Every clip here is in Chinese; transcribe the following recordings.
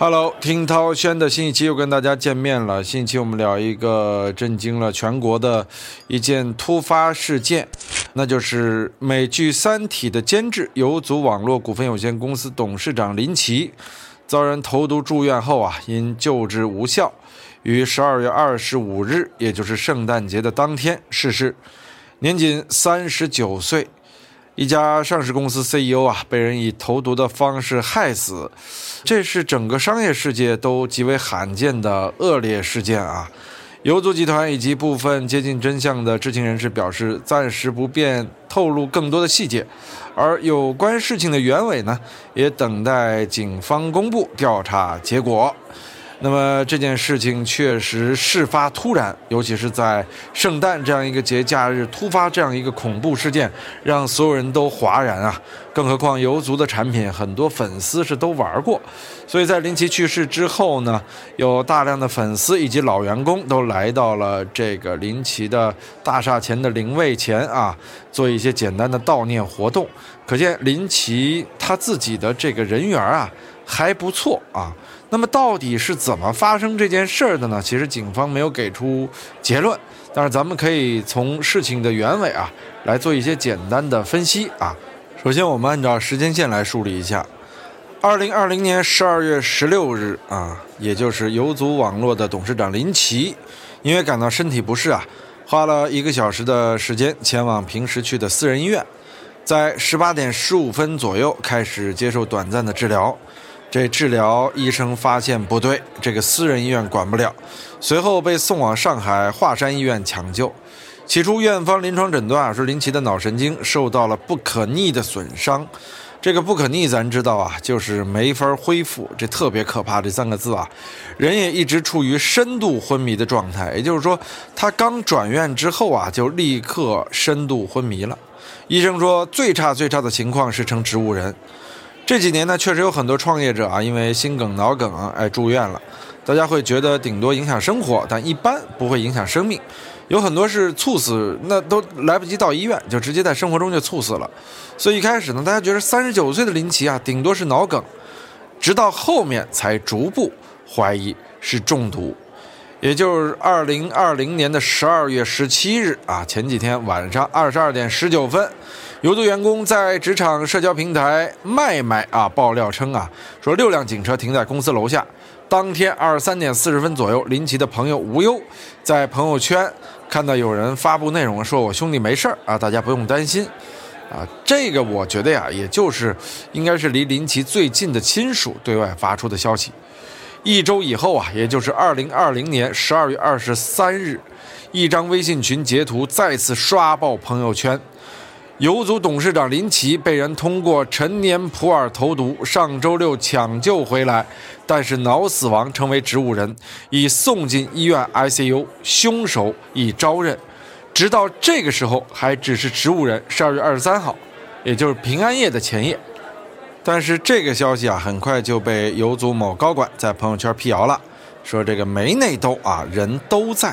Hello，听涛轩的新一期又跟大家见面了。新一期我们聊一个震惊了全国的一件突发事件，那就是美剧《三体》的监制游族网络股份有限公司董事长林奇遭人投毒住院后啊，因救治无效，于十二月二十五日，也就是圣诞节的当天逝世，年仅三十九岁。一家上市公司 CEO 啊，被人以投毒的方式害死，这是整个商业世界都极为罕见的恶劣事件啊！游族集团以及部分接近真相的知情人士表示，暂时不便透露更多的细节，而有关事情的原委呢，也等待警方公布调查结果。那么这件事情确实事发突然，尤其是在圣诞这样一个节假日突发这样一个恐怖事件，让所有人都哗然啊！更何况游族的产品很多粉丝是都玩过，所以在林奇去世之后呢，有大量的粉丝以及老员工都来到了这个林奇的大厦前的灵位前啊，做一些简单的悼念活动。可见林奇他自己的这个人缘啊还不错啊。那么到底是怎么发生这件事儿的呢？其实警方没有给出结论，但是咱们可以从事情的原委啊来做一些简单的分析啊。首先，我们按照时间线来梳理一下：二零二零年十二月十六日啊，也就是游族网络的董事长林奇，因为感到身体不适啊，花了一个小时的时间前往平时去的私人医院，在十八点十五分左右开始接受短暂的治疗。这治疗医生发现不对，这个私人医院管不了，随后被送往上海华山医院抢救。起初院方临床诊断啊，说林奇的脑神经受到了不可逆的损伤。这个不可逆咱知道啊，就是没法恢复，这特别可怕这三个字啊。人也一直处于深度昏迷的状态，也就是说，他刚转院之后啊，就立刻深度昏迷了。医生说，最差最差的情况是成植物人。这几年呢，确实有很多创业者啊，因为心梗、脑梗哎住院了。大家会觉得顶多影响生活，但一般不会影响生命。有很多是猝死，那都来不及到医院，就直接在生活中就猝死了。所以一开始呢，大家觉得三十九岁的林奇啊，顶多是脑梗，直到后面才逐步怀疑是中毒。也就是二零二零年的十二月十七日啊，前几天晚上二十二点十九分。有的员工在职场社交平台麦麦啊爆料称啊，说六辆警车停在公司楼下。当天二十三点四十分左右，林奇的朋友无忧在朋友圈看到有人发布内容，说我兄弟没事啊，大家不用担心啊。这个我觉得呀，也就是应该是离林奇最近的亲属对外发出的消息。一周以后啊，也就是二零二零年十二月二十三日，一张微信群截图再次刷爆朋友圈。游族董事长林奇被人通过陈年普洱投毒，上周六抢救回来，但是脑死亡，成为植物人，已送进医院 ICU，凶手已招认，直到这个时候还只是植物人。十二月二十三号，也就是平安夜的前夜，但是这个消息啊，很快就被游族某高管在朋友圈辟谣了，说这个没内斗啊，人都在。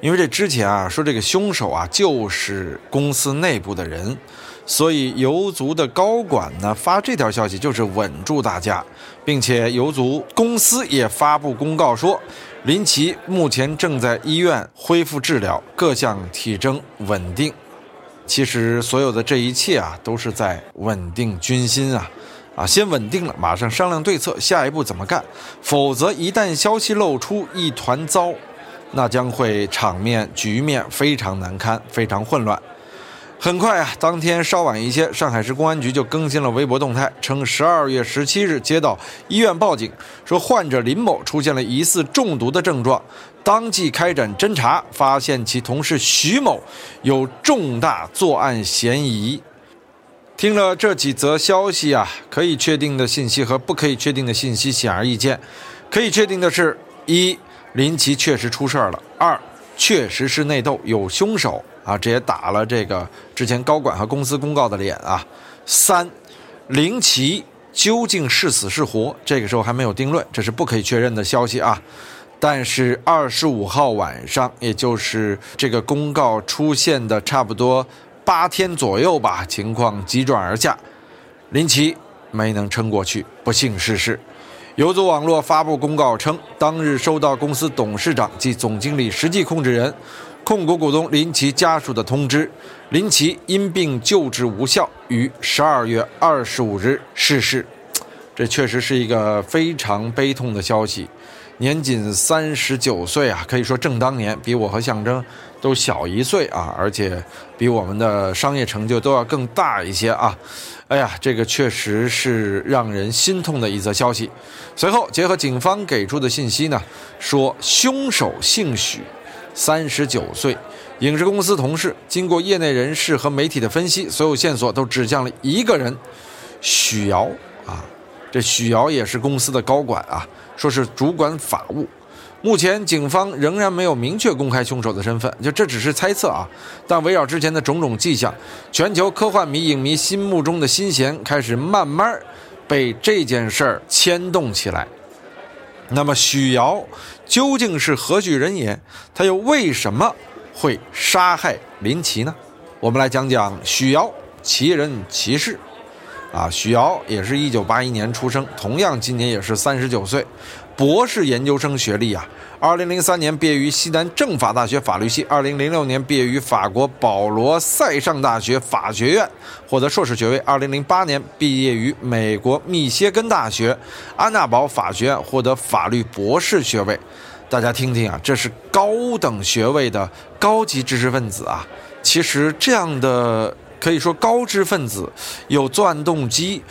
因为这之前啊说这个凶手啊就是公司内部的人，所以游族的高管呢发这条消息就是稳住大家，并且游族公司也发布公告说，林奇目前正在医院恢复治疗，各项体征稳定。其实所有的这一切啊都是在稳定军心啊，啊先稳定了，马上商量对策，下一步怎么干？否则一旦消息露出，一团糟。那将会场面局面非常难堪，非常混乱。很快啊，当天稍晚一些，上海市公安局就更新了微博动态，称十二月十七日接到医院报警，说患者林某出现了疑似中毒的症状，当即开展侦查，发现其同事徐某有重大作案嫌疑。听了这几则消息啊，可以确定的信息和不可以确定的信息显而易见。可以确定的是，一。林奇确实出事了。二，确实是内斗，有凶手啊，这也打了这个之前高管和公司公告的脸啊。三，林奇究竟是死是活，这个时候还没有定论，这是不可以确认的消息啊。但是二十五号晚上，也就是这个公告出现的差不多八天左右吧，情况急转而下，林奇没能撑过去，不幸逝世。游族网络发布公告称，当日收到公司董事长及总经理实际控制人、控股股东林奇家属的通知，林奇因病救治无效，于十二月二十五日逝世。这确实是一个非常悲痛的消息。年仅三十九岁啊，可以说正当年，比我和象征都小一岁啊，而且比我们的商业成就都要更大一些啊。哎呀，这个确实是让人心痛的一则消息。随后，结合警方给出的信息呢，说凶手姓许，三十九岁，影视公司同事。经过业内人士和媒体的分析，所有线索都指向了一个人，许瑶啊。这许瑶也是公司的高管啊，说是主管法务。目前警方仍然没有明确公开凶手的身份，就这只是猜测啊。但围绕之前的种种迹象，全球科幻迷影迷心目中的心弦开始慢慢被这件事牵动起来。那么许瑶究竟是何许人也？他又为什么会杀害林奇呢？我们来讲讲许瑶奇人奇事。啊，许瑶也是一九八一年出生，同样今年也是三十九岁。博士研究生学历啊，二零零三年毕业于西南政法大学法律系，二零零六年毕业于法国保罗塞尚大学法学院，获得硕士学位。二零零八年毕业于美国密歇根大学安娜堡法学院，获得法律博士学位。大家听听啊，这是高等学位的高级知识分子啊。其实这样的可以说高知分子有作案动机，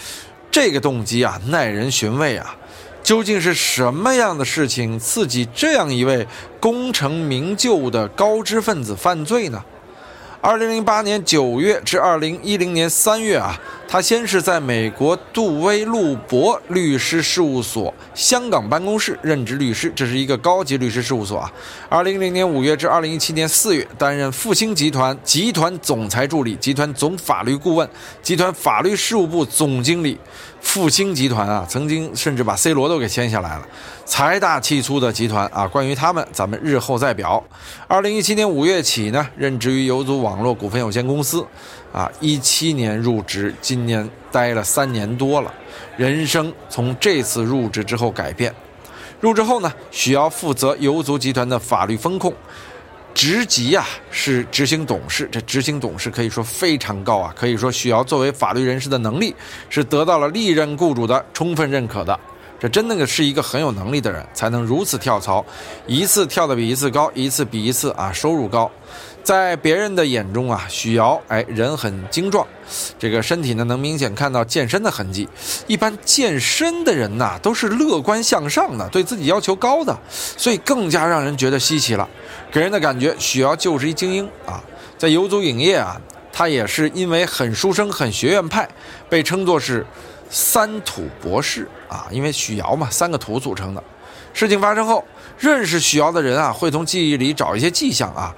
这个动机啊耐人寻味啊。究竟是什么样的事情刺激这样一位功成名就的高知分子犯罪呢？二零零八年九月至二零一零年三月啊，他先是在美国杜威路博律师事务所香港办公室任职律师，这是一个高级律师事务所啊。二零一零年五月至二零一七年四月，担任复兴集团集团总裁助理、集团总法律顾问、集团法律事务部总经理。复兴集团啊，曾经甚至把 C 罗都给签下来了，财大气粗的集团啊。关于他们，咱们日后再表。二零一七年五月起呢，任职于游族网网络股份有限公司，啊，一七年入职，今年待了三年多了，人生从这次入职之后改变。入职后呢，需要负责游族集团的法律风控。职级啊是执行董事，这执行董事可以说非常高啊，可以说许瑶作为法律人士的能力是得到了历任雇主的充分认可的。这真的是一个很有能力的人，才能如此跳槽，一次跳得比一次高，一次比一次啊收入高。在别人的眼中啊，许瑶哎人很精壮，这个身体呢能明显看到健身的痕迹。一般健身的人呐都是乐观向上的，对自己要求高的，所以更加让人觉得稀奇了。给人的感觉，许瑶就是一精英啊。在游族影业啊，他也是因为很书生、很学院派，被称作是三土博士啊。因为许瑶嘛，三个土组成的。事情发生后。认识许瑶的人啊，会从记忆里找一些迹象啊，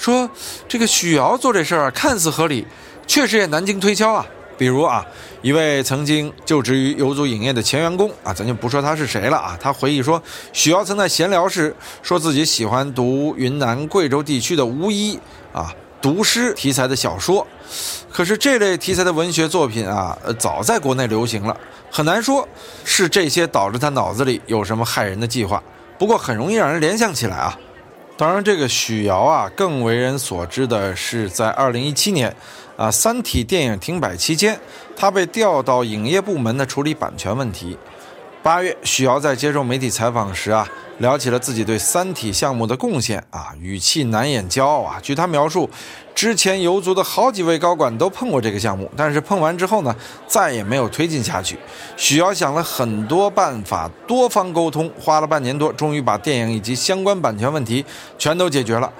说这个许瑶做这事儿看似合理，确实也难经推敲啊。比如啊，一位曾经就职于游族影业的前员工啊，咱就不说他是谁了啊，他回忆说，许瑶曾在闲聊时说自己喜欢读云南、贵州地区的巫医啊、毒师题材的小说，可是这类题材的文学作品啊，早在国内流行了，很难说是这些导致他脑子里有什么害人的计划。不过很容易让人联想起来啊，当然这个许瑶啊，更为人所知的是在二零一七年，啊《三体》电影停摆期间，她被调到影业部门的处理版权问题。八月，许瑶在接受媒体采访时啊，聊起了自己对《三体》项目的贡献啊，语气难掩骄傲啊。据他描述，之前游族的好几位高管都碰过这个项目，但是碰完之后呢，再也没有推进下去。许瑶想了很多办法，多方沟通，花了半年多，终于把电影以及相关版权问题全都解决了。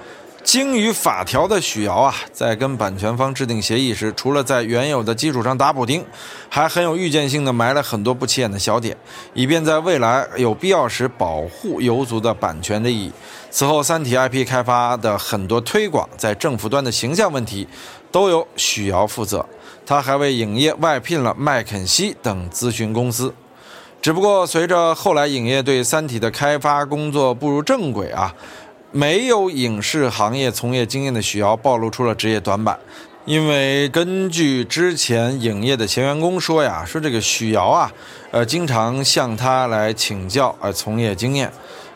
精于法条的许瑶啊，在跟版权方制定协议时，除了在原有的基础上打补丁，还很有预见性的埋了很多不起眼的小点，以便在未来有必要时保护游族的版权利益。此后，三体 IP 开发的很多推广，在政府端的形象问题，都由许瑶负责。他还为影业外聘了麦肯锡等咨询公司。只不过，随着后来影业对三体的开发工作步入正轨啊。没有影视行业从业经验的许瑶暴露出了职业短板，因为根据之前影业的前员工说呀，说这个许瑶啊，呃，经常向他来请教呃从业经验，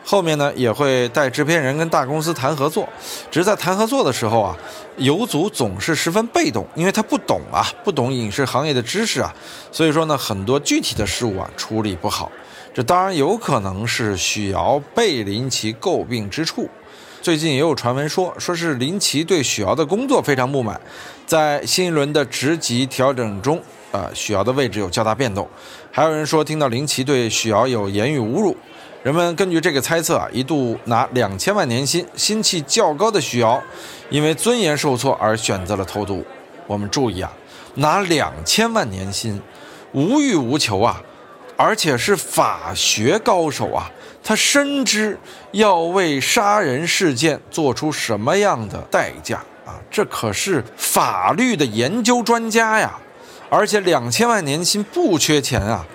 后面呢也会带制片人跟大公司谈合作，只是在谈合作的时候啊，游组总是十分被动，因为他不懂啊，不懂影视行业的知识啊，所以说呢，很多具体的事物啊处理不好，这当然有可能是许瑶被林奇诟病之处。最近也有传闻说，说是林奇对许瑶的工作非常不满，在新一轮的职级调整中，呃，许瑶的位置有较大变动。还有人说听到林奇对许瑶有言语侮辱，人们根据这个猜测啊，一度拿两千万年薪、心气较高的许瑶，因为尊严受挫而选择了投毒。我们注意啊，拿两千万年薪，无欲无求啊，而且是法学高手啊。他深知要为杀人事件做出什么样的代价啊！这可是法律的研究专家呀，而且两千万年薪不缺钱啊！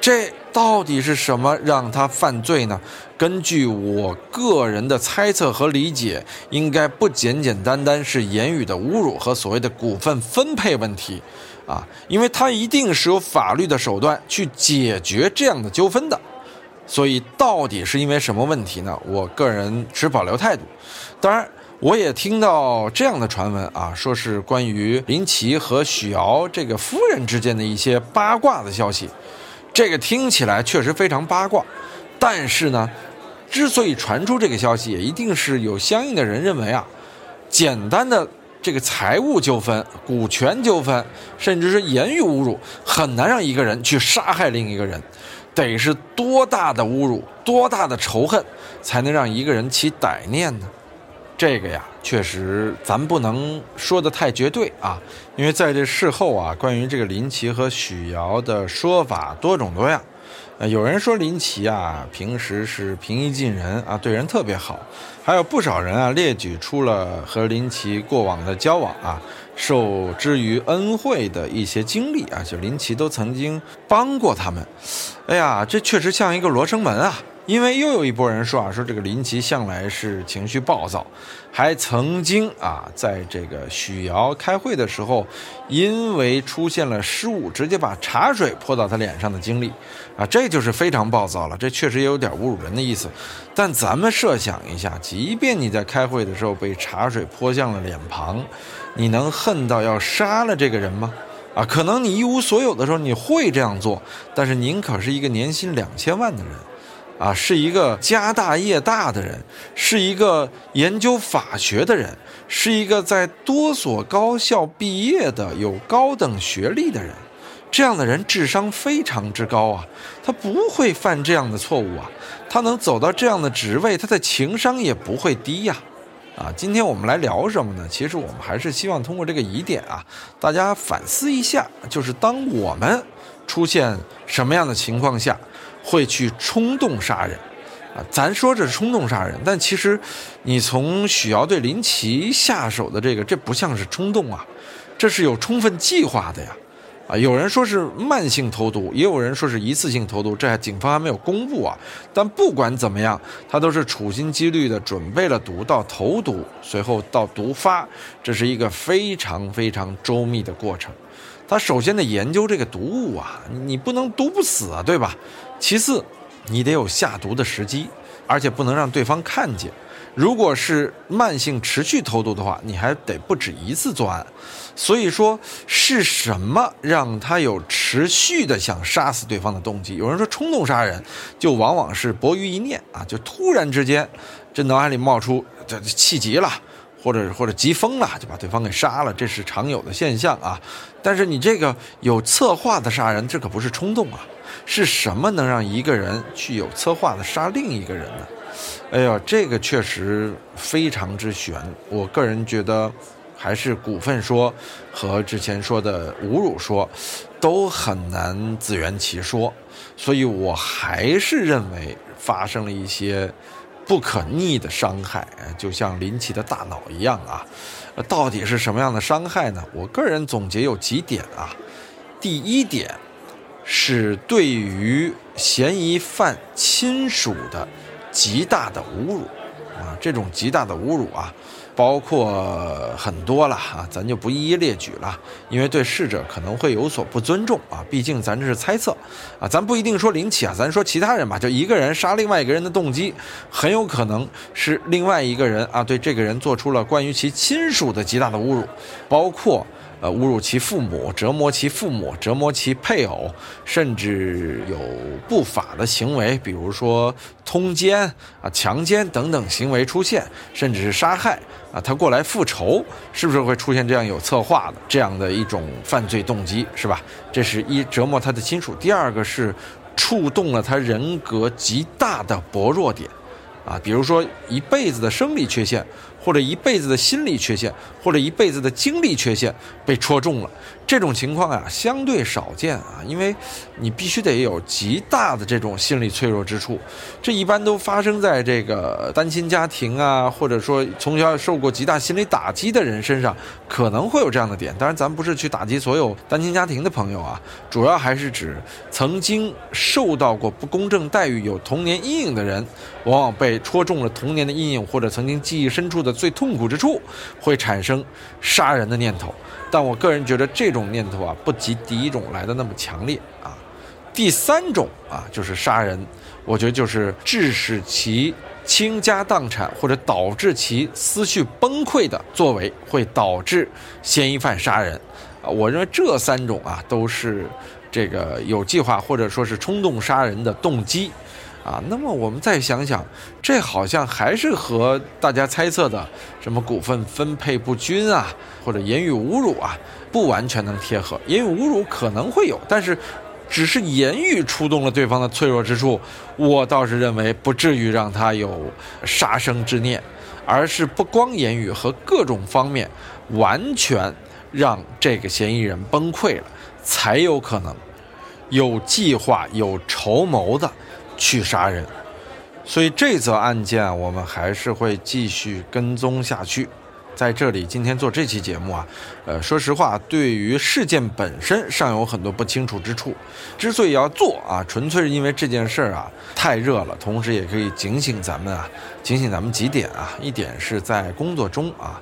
这到底是什么让他犯罪呢？根据我个人的猜测和理解，应该不简简单单是言语的侮辱和所谓的股份分配问题啊，因为他一定是有法律的手段去解决这样的纠纷的。所以到底是因为什么问题呢？我个人持保留态度。当然，我也听到这样的传闻啊，说是关于林奇和许瑶这个夫人之间的一些八卦的消息。这个听起来确实非常八卦，但是呢，之所以传出这个消息，也一定是有相应的人认为啊，简单的这个财务纠纷、股权纠纷，甚至是言语侮辱，很难让一个人去杀害另一个人。得是多大的侮辱，多大的仇恨，才能让一个人起歹念呢？这个呀，确实咱不能说的太绝对啊，因为在这事后啊，关于这个林奇和许瑶的说法多种多样。呃，有人说林奇啊，平时是平易近人啊，对人特别好，还有不少人啊列举出了和林奇过往的交往啊。受之于恩惠的一些经历啊，就林奇都曾经帮过他们。哎呀，这确实像一个罗生门啊！因为又有一波人说啊，说这个林奇向来是情绪暴躁，还曾经啊，在这个许瑶开会的时候，因为出现了失误，直接把茶水泼到他脸上的经历啊，这就是非常暴躁了。这确实也有点侮辱人的意思。但咱们设想一下，即便你在开会的时候被茶水泼向了脸庞，你能恨到要杀了这个人吗？啊，可能你一无所有的时候你会这样做，但是您可是一个年薪两千万的人。啊，是一个家大业大的人，是一个研究法学的人，是一个在多所高校毕业的有高等学历的人。这样的人智商非常之高啊，他不会犯这样的错误啊，他能走到这样的职位，他的情商也不会低呀。啊，今天我们来聊什么呢？其实我们还是希望通过这个疑点啊，大家反思一下，就是当我们出现什么样的情况下。会去冲动杀人，啊，咱说这是冲动杀人，但其实，你从许瑶对林奇下手的这个，这不像是冲动啊，这是有充分计划的呀，啊，有人说是慢性投毒，也有人说是一次性投毒，这还警方还没有公布啊。但不管怎么样，他都是处心积虑的准备了毒到投毒，随后到毒发，这是一个非常非常周密的过程。他首先得研究这个毒物啊，你不能毒不死啊，对吧？其次，你得有下毒的时机，而且不能让对方看见。如果是慢性持续投毒的话，你还得不止一次作案。所以说，是什么让他有持续的想杀死对方的动机？有人说冲动杀人，就往往是薄于一念啊，就突然之间，这脑海里冒出这气急了。或者或者急疯了，就把对方给杀了，这是常有的现象啊。但是你这个有策划的杀人，这可不是冲动啊。是什么能让一个人去有策划的杀另一个人呢？哎呀，这个确实非常之悬。我个人觉得，还是股份说和之前说的侮辱说，都很难自圆其说。所以我还是认为发生了一些。不可逆的伤害，就像林奇的大脑一样啊，到底是什么样的伤害呢？我个人总结有几点啊。第一点是对于嫌疑犯亲属的极大的侮辱啊，这种极大的侮辱啊，包括很多了啊，咱就不一一列举了，因为对逝者可能会有所不尊重啊。毕竟咱这是猜测啊，咱不一定说林奇啊，咱说其他人吧，就一个人杀另外一个人的动机，很有可能是另外一个人啊，对这个人做出了关于其亲属的极大的侮辱，包括。呃，侮辱其父母，折磨其父母，折磨其配偶，甚至有不法的行为，比如说通奸啊、强奸等等行为出现，甚至是杀害啊，他过来复仇，是不是会出现这样有策划的这样的一种犯罪动机，是吧？这是一折磨他的亲属，第二个是触动了他人格极大的薄弱点，啊，比如说一辈子的生理缺陷。或者一辈子的心理缺陷，或者一辈子的精力缺陷被戳中了，这种情况呀相对少见啊，因为你必须得有极大的这种心理脆弱之处，这一般都发生在这个单亲家庭啊，或者说从小受过极大心理打击的人身上，可能会有这样的点。当然，咱不是去打击所有单亲家庭的朋友啊，主要还是指曾经受到过不公正待遇、有童年阴影的人，往往被戳中了童年的阴影，或者曾经记忆深处的。最痛苦之处会产生杀人的念头，但我个人觉得这种念头啊，不及第一种来的那么强烈啊。第三种啊，就是杀人，我觉得就是致使其倾家荡产或者导致其思绪崩溃的作为，会导致嫌疑犯杀人啊。我认为这三种啊，都是这个有计划或者说是冲动杀人的动机。啊，那么我们再想想，这好像还是和大家猜测的什么股份分配不均啊，或者言语侮辱啊，不完全能贴合。言语侮辱可能会有，但是只是言语触动了对方的脆弱之处，我倒是认为不至于让他有杀生之念，而是不光言语和各种方面完全让这个嫌疑人崩溃了，才有可能有计划、有筹谋的。去杀人，所以这则案件我们还是会继续跟踪下去。在这里，今天做这期节目啊，呃，说实话，对于事件本身尚有很多不清楚之处。之所以要做啊，纯粹是因为这件事儿啊太热了，同时也可以警醒咱们啊，警醒咱们几点啊。一点是在工作中啊。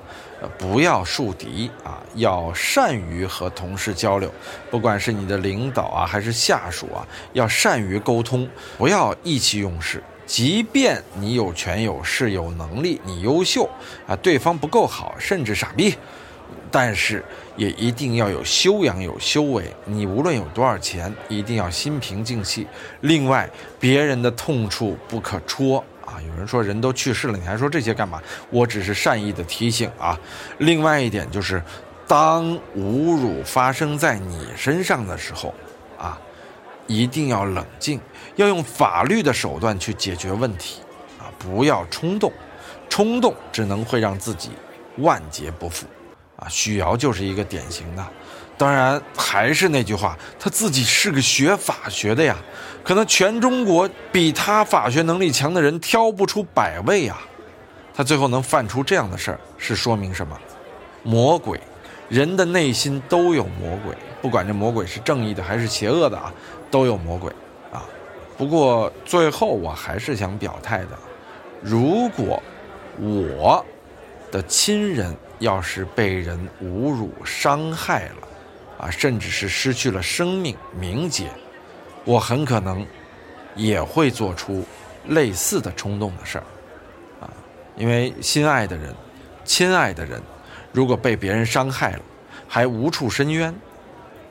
不要树敌啊，要善于和同事交流，不管是你的领导啊，还是下属啊，要善于沟通，不要意气用事。即便你有权有势有能力，你优秀啊，对方不够好，甚至傻逼，但是也一定要有修养有修为。你无论有多少钱，一定要心平静气。另外，别人的痛处不可戳。啊，有人说人都去世了，你还说这些干嘛？我只是善意的提醒啊。另外一点就是，当侮辱发生在你身上的时候，啊，一定要冷静，要用法律的手段去解决问题，啊，不要冲动，冲动只能会让自己万劫不复。啊，许瑶就是一个典型的。当然，还是那句话，他自己是个学法学的呀，可能全中国比他法学能力强的人挑不出百位啊。他最后能犯出这样的事儿，是说明什么？魔鬼，人的内心都有魔鬼，不管这魔鬼是正义的还是邪恶的啊，都有魔鬼啊。不过最后我还是想表态的，如果我的亲人要是被人侮辱伤害了，啊，甚至是失去了生命名节，我很可能也会做出类似的冲动的事儿，啊，因为心爱的人、亲爱的人，如果被别人伤害了，还无处申冤，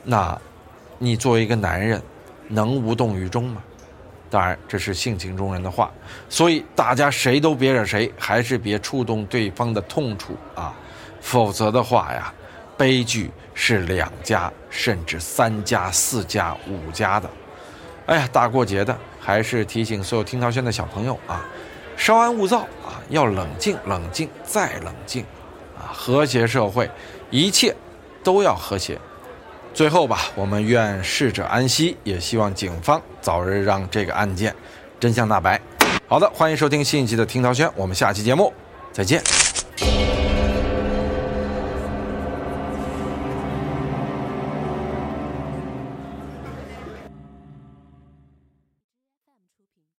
那，你作为一个男人，能无动于衷吗？当然，这是性情中人的话，所以大家谁都别惹谁，还是别触动对方的痛处啊，否则的话呀。悲剧是两家，甚至三家、四家、五家的。哎呀，大过节的，还是提醒所有听涛轩的小朋友啊，稍安勿躁啊，要冷静、冷静再冷静啊，和谐社会，一切都要和谐。最后吧，我们愿逝者安息，也希望警方早日让这个案件真相大白。好的，欢迎收听新一期的听涛轩，我们下期节目再见。